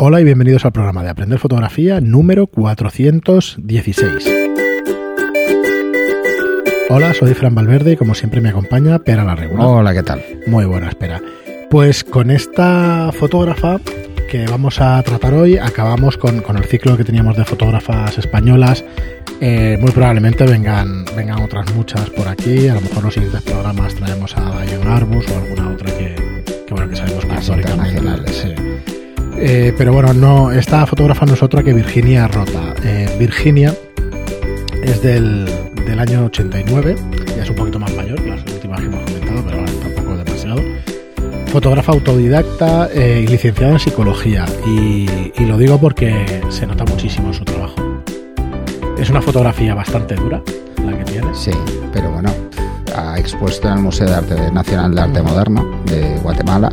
Hola y bienvenidos al programa de Aprender Fotografía número 416. Hola, soy Fran Valverde y como siempre me acompaña Pera la Regula. Hola, ¿qué tal? Muy buena, espera. Pues con esta fotógrafa que vamos a tratar hoy, acabamos con, con el ciclo que teníamos de fotógrafas españolas. Eh, muy probablemente vengan, vengan otras muchas por aquí. A lo mejor los siguientes programas traemos a Diane Arbus o alguna otra que, que bueno, que sabemos que históricamente. sí. Eh, pero bueno, no, esta fotógrafa no es otra que Virginia Rota. Eh, Virginia es del, del año 89, ya es un poquito más mayor que las últimas que hemos comentado, pero bueno, tampoco demasiado. Fotógrafa autodidacta eh, y licenciada en psicología. Y, y lo digo porque se nota muchísimo en su trabajo. Es una fotografía bastante dura la que tiene. Sí, pero bueno, ha expuesto en el Museo de Arte Nacional de Arte Moderno de Guatemala.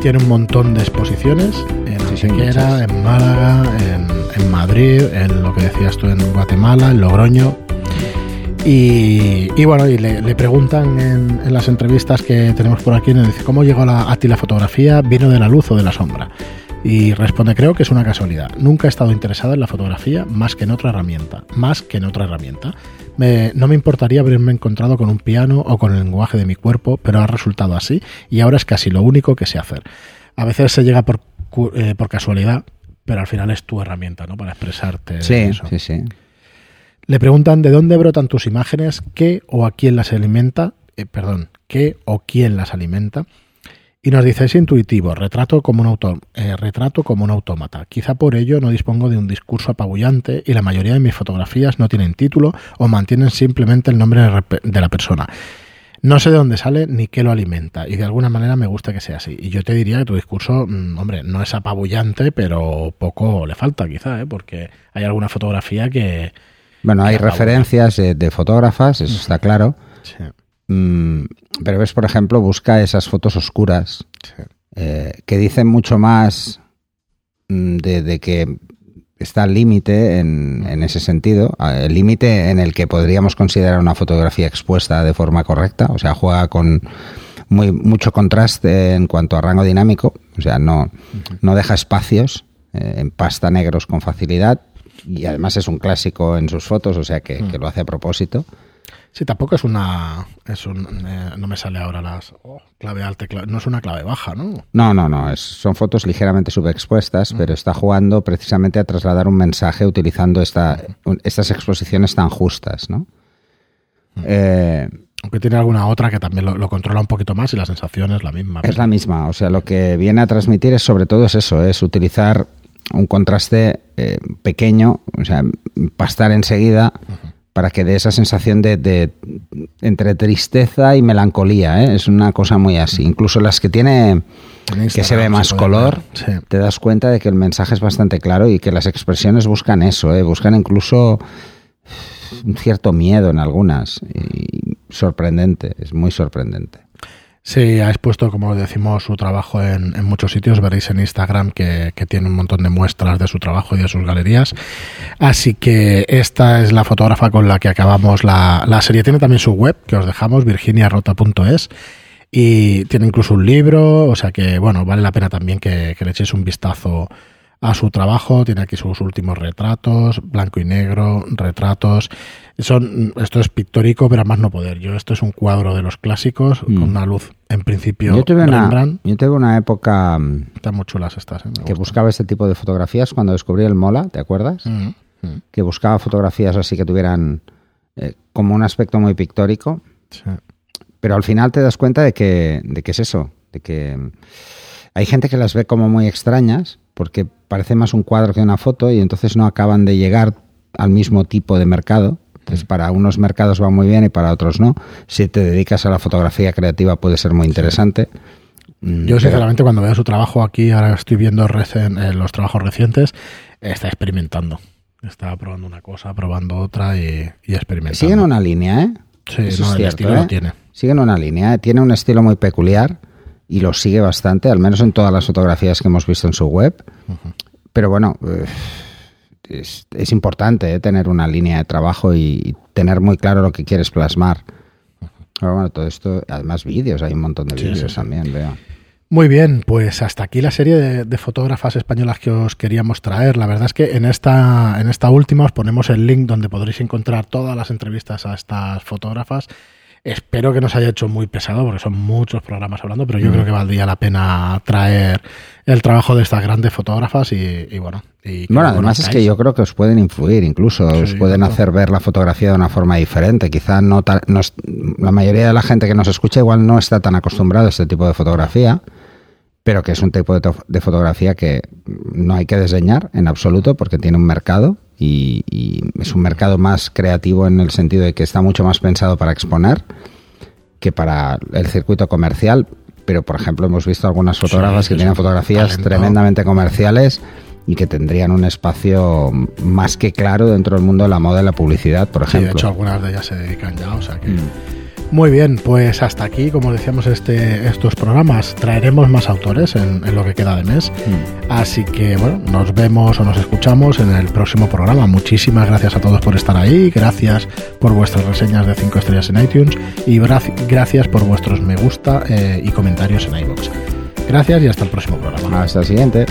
Tiene un montón de exposiciones en Antequera, en Málaga, en, en Madrid, en lo que decías tú en Guatemala, en Logroño. Y, y bueno, y le, le preguntan en, en las entrevistas que tenemos por aquí, dice, ¿cómo llegó la- a ti la fotografía? ¿Vino de la luz o de la sombra? Y responde, creo que es una casualidad. Nunca he estado interesado en la fotografía más que en otra herramienta. Más que en otra herramienta. Me- no me importaría haberme encontrado con un piano o con el lenguaje de mi cuerpo, pero ha resultado así y ahora es casi lo único que sé hacer. A veces se llega por, eh, por casualidad, pero al final es tu herramienta, ¿no? Para expresarte. Sí, eso. sí, sí. Le preguntan de dónde brotan tus imágenes, qué o a quién las alimenta, eh, perdón, qué o quién las alimenta. Y nos dice, es intuitivo, retrato como, un auto, eh, retrato como un autómata. Quizá por ello no dispongo de un discurso apabullante y la mayoría de mis fotografías no tienen título o mantienen simplemente el nombre de la persona. No sé de dónde sale ni qué lo alimenta y de alguna manera me gusta que sea así. Y yo te diría que tu discurso, mm, hombre, no es apabullante, pero poco le falta quizá, ¿eh? porque hay alguna fotografía que... Bueno, hay Que referencias de, de fotógrafas, eso está claro. Sí, Mm, pero ves, por ejemplo, busca esas fotos oscuras sí. eh, que dicen mucho más mm, de, de que está al límite en, en ese sentido, el límite en el que podríamos considerar una fotografía expuesta de forma correcta, o sea, juega con muy, mucho contraste en cuanto a rango dinámico, o sea, no, no deja espacios eh, en pasta negros con facilidad y además es un clásico en sus fotos, o sea, que, que lo hace a propósito. Sí, tampoco es una... Es un, eh, no me sale ahora las... oh, clave alta, clave- no es una clave baja, ¿no? No, no, no, es- son fotos ligeramente subexpuestas, pero está jugando precisamente a trasladar un mensaje utilizando esta, estas exposiciones tan justas, ¿no? Eh, Aunque tiene alguna otra que también lo, lo controla un poquito más y la sensación es la misma. es la misma, o sea, lo que viene a transmitir es sobre todo es eso, es utilizar un contraste eh, pequeño, o sea, pastar enseguida para que dé esa sensación de, de- entre tristeza y melancolía, ¿eh? es una cosa muy así. Incluso las que tiene En que se ve más color. Sí. te das cuenta de que el mensaje es bastante claro y que las expresiones buscan eso, ¿eh? buscan incluso un cierto miedo en algunas. Y sorprendente, es muy sorprendente. Sí, ha expuesto, como decimos, su trabajo en, muchos sitios. Veréis en Instagram que, que tiene un montón de muestras de su trabajo y de sus galerías. Así que esta es la fotógrafa con la que acabamos la, la serie. Tiene también su web, que os dejamos, virginiarota.es. Y tiene incluso un libro, o sea que, bueno, vale la pena también que, que le echéis un vistazo a su trabajo. Tiene aquí sus últimos retratos, blanco y negro, retratos. Son, esto es pictórico, pero a más no poder. Yo, esto es un cuadro de los clásicos, Mm. con una luz, en principio, Yo tuve, una, Rembrandt. yo tuve una época mm, Están muy chulas estas, ¿eh? Que buscaba este tipo de fotografías cuando descubrí el Mola, ¿te acuerdas? Mm, mm, Que buscaba fotografías así que tuvieran eh, como un aspecto muy pictórico. sí. Pero al final te das cuenta de que, de que es eso, de que hay gente que las ve como muy extrañas porque parece más un cuadro que una foto y entonces no acaban de llegar al mismo tipo de mercado. Entonces, para unos mercados va muy bien y para otros no. Si te dedicas a la fotografía creativa puede ser muy interesante. Mm, Yo, sinceramente, cuando veo su trabajo aquí, ahora estoy viendo recen- eh, los trabajos recientes, está experimentando. Está probando una cosa, probando otra y, y experimentando. Siguen una línea, ¿eh? Sí, Eso no, es el cierto, estilo ¿eh? lo tiene. Siguen una línea, ¿eh? tiene un estilo muy peculiar y lo sigue bastante, al menos en todas las fotografías que hemos visto en su web. Pero bueno, eh, es, es importante ¿eh? tener una línea de trabajo y, y tener muy claro lo que quieres plasmar. Pero bueno, todo esto, además vídeos, hay un montón de Sí, vídeos sí, también, veo. Muy bien, pues hasta aquí la serie de, fotógrafas españolas que os queríamos traer. La verdad es que en esta, en esta última os ponemos el link donde podréis encontrar todas las entrevistas a estas fotógrafas. Espero que no se haya hecho muy pesado porque son muchos programas hablando, pero yo creo que valdría la pena traer el trabajo de estas grandes fotógrafas y, bueno. bueno, además es que yo creo que os pueden influir, incluso os pueden hacer ver la fotografía de una forma diferente. Quizá no, no, la mayoría de la gente que nos escucha igual no está tan acostumbrado a este tipo de fotografía pero que es un tipo de, fotografía que no hay que desdeñar en absoluto porque tiene un mercado y, es un mercado más creativo en el sentido de que está mucho más pensado para exponer que para el circuito comercial. Pero, por ejemplo, hemos visto algunas fotógrafas que tienen fotografías tremendamente comerciales y que tendrían un espacio más que claro dentro del mundo de la moda y la publicidad, por ejemplo. de hecho, algunas de ellas se dedican ya, o sea que... Mm. Muy bien, pues hasta aquí, como decíamos, este, estos programas. Traeremos más autores en, lo que queda de mes. Mm. Así que, bueno, nos vemos o nos escuchamos en el próximo programa. Muchísimas gracias a todos por estar ahí. Gracias por vuestras reseñas de 5 estrellas en iTunes. Y gracias por vuestros me gusta eh, y comentarios en iVoox. Gracias y hasta el próximo programa. Hasta el siguiente.